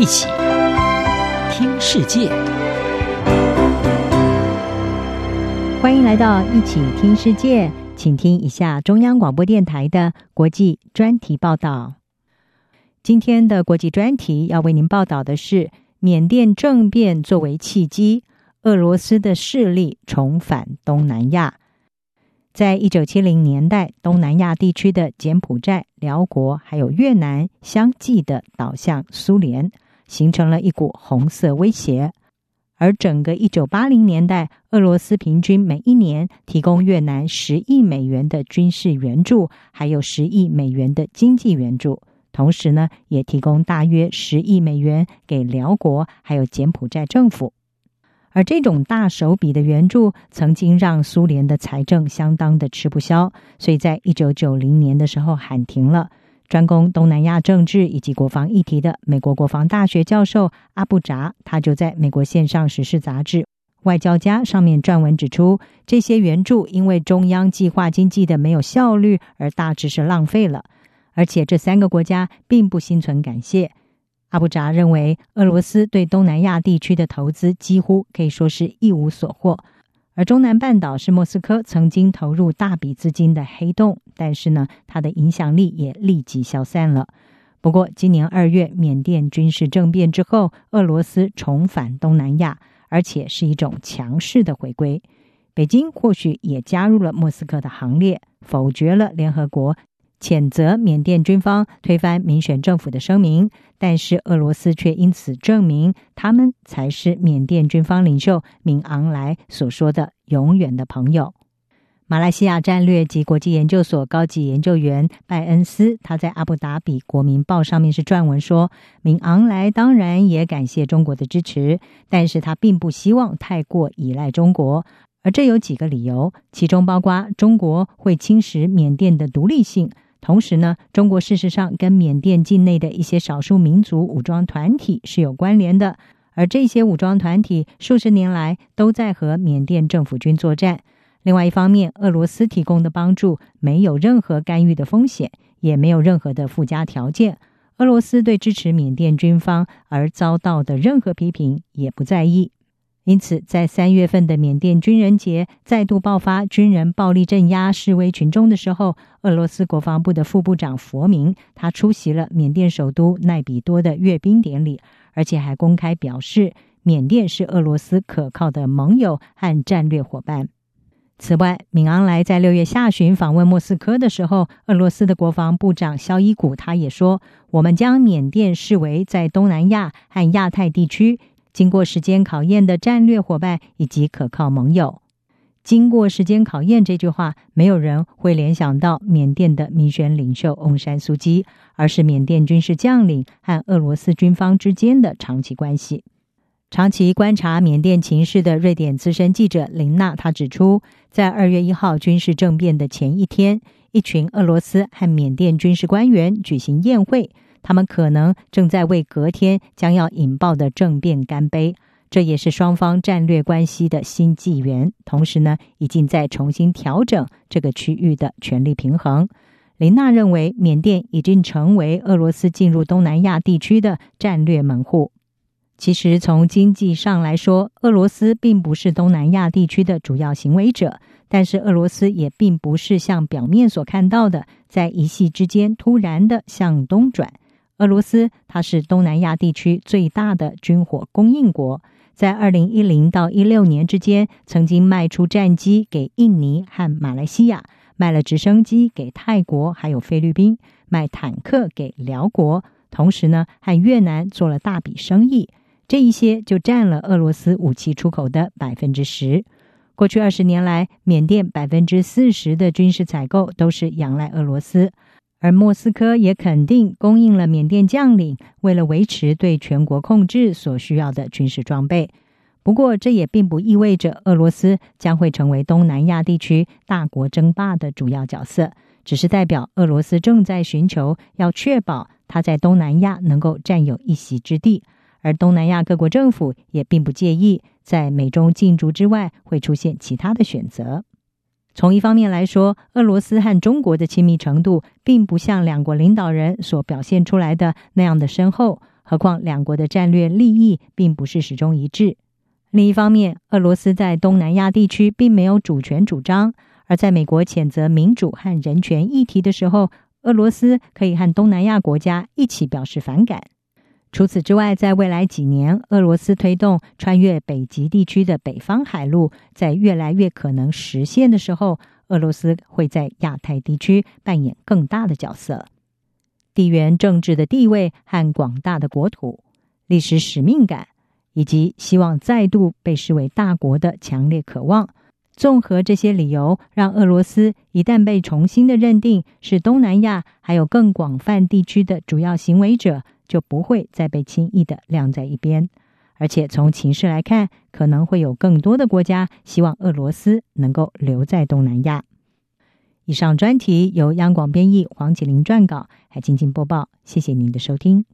一起听世界，欢迎来到一起听世界，请听一下中央广播电台的国际专题报道。今天的国际专题要为您报道的是缅甸政变作为契机，俄罗斯的势力重返东南亚。在一九七零年代，东南亚地区的柬埔寨、寮国还有越南相继的倒向苏联，形成了一股红色威胁。而整个一九八零年代，俄罗斯平均每一年提供越南十亿美元的军事援助，还有十亿美元的经济援助，同时呢，也提供大约十亿美元给寮国还有柬埔寨政府。而这种大手笔的援助，曾经让苏联的财政相当的吃不消，所以在一九九零年的时候喊停了。专攻东南亚政治以及国防议题的美国国防大学教授阿布扎，他就在美国线上时事杂志《外交家》上面撰文指出，这些援助因为中央计划经济的没有效率，而大致是浪费了，而且这三个国家并不心存感谢。阿布扎认为，俄罗斯对东南亚地区的投资几乎可以说是一无所获，而中南半岛是莫斯科曾经投入大笔资金的黑洞，但是呢，它的影响力也立即消散了。不过，今年二月缅甸军事政变之后，俄罗斯重返东南亚，而且是一种强势的回归。北京或许也加入了莫斯科的行列，否决了联合国。谴责缅甸军方推翻民选政府的声明，但是俄罗斯却因此证明他们才是缅甸军方领袖敏昂莱所说的永远的朋友。马来西亚战略及国际研究所高级研究员拜恩斯，他在阿布达比国民报上面是撰文说，敏昂莱当然也感谢中国的支持，但是他并不希望太过依赖中国。而这有几个理由，其中包括中国会侵蚀缅甸的独立性。同时呢，中国事实上跟缅甸境内的一些少数民族武装团体是有关联的，而这些武装团体数十年来都在和缅甸政府军作战。另外一方面，俄罗斯提供的帮助没有任何干预的风险，也没有任何的附加条件。俄罗斯对支持缅甸军方而遭到的任何批评也不在意。因此，在三月份的缅甸军人节再度爆发军人暴力镇压示威群众的时候，俄罗斯国防部的副部长佛明他出席了缅甸首都奈比多的阅兵典礼，而且还公开表示，缅甸是俄罗斯可靠的盟友和战略伙伴。此外，敏昂莱在六月下旬访问莫斯科的时候，俄罗斯的国防部长肖伊古他也说：“我们将缅甸视为在东南亚和亚太地区。”经过时间考验的战略伙伴以及可靠盟友。经过时间考验这句话，没有人会联想到缅甸的民选领袖翁山苏姬，而是缅甸军事将领和俄罗斯军方之间的长期关系。长期观察缅甸情势的瑞典资深记者林娜，她指出，在二月一号军事政变的前一天，一群俄罗斯和缅甸军事官员举行宴会。他们可能正在为隔天将要引爆的政变干杯，这也是双方战略关系的新纪元。同时呢，已经在重新调整这个区域的权力平衡。林娜认为，缅甸已经成为俄罗斯进入东南亚地区的战略门户。其实，从经济上来说，俄罗斯并不是东南亚地区的主要行为者，但是俄罗斯也并不是像表面所看到的，在一夕之间突然的向东转。俄罗斯，它是东南亚地区最大的军火供应国，在二零一零到一六年之间，曾经卖出战机给印尼和马来西亚，卖了直升机给泰国还有菲律宾，卖坦克给寮国，同时呢，和越南做了大笔生意。这一些就占了俄罗斯武器出口的百分之十。过去二十年来，缅甸百分之四十的军事采购都是仰赖俄罗斯。而莫斯科也肯定供应了缅甸将领为了维持对全国控制所需要的军事装备。不过，这也并不意味着俄罗斯将会成为东南亚地区大国争霸的主要角色，只是代表俄罗斯正在寻求要确保它在东南亚能够占有一席之地。而东南亚各国政府也并不介意在美中竞逐之外会出现其他的选择。从一方面来说，俄罗斯和中国的亲密程度并不像两国领导人所表现出来的那样的深厚，何况两国的战略利益并不是始终一致。另一方面，俄罗斯在东南亚地区并没有主权主张，而在美国谴责民主和人权议题的时候，俄罗斯可以和东南亚国家一起表示反感。除此之外，在未来几年，俄罗斯推动穿越北极地区的北方海路在越来越可能实现的时候，俄罗斯会在亚太地区扮演更大的角色。地缘政治的地位和广大的国土、历史使命感，以及希望再度被视为大国的强烈渴望，综合这些理由，让俄罗斯一旦被重新的认定是东南亚还有更广泛地区的主要行为者。就不会再被轻易的晾在一边，而且从情势来看，可能会有更多的国家希望俄罗斯能够留在东南亚。以上专题由央广编译黄启林撰稿，还静静播报。谢谢您的收听。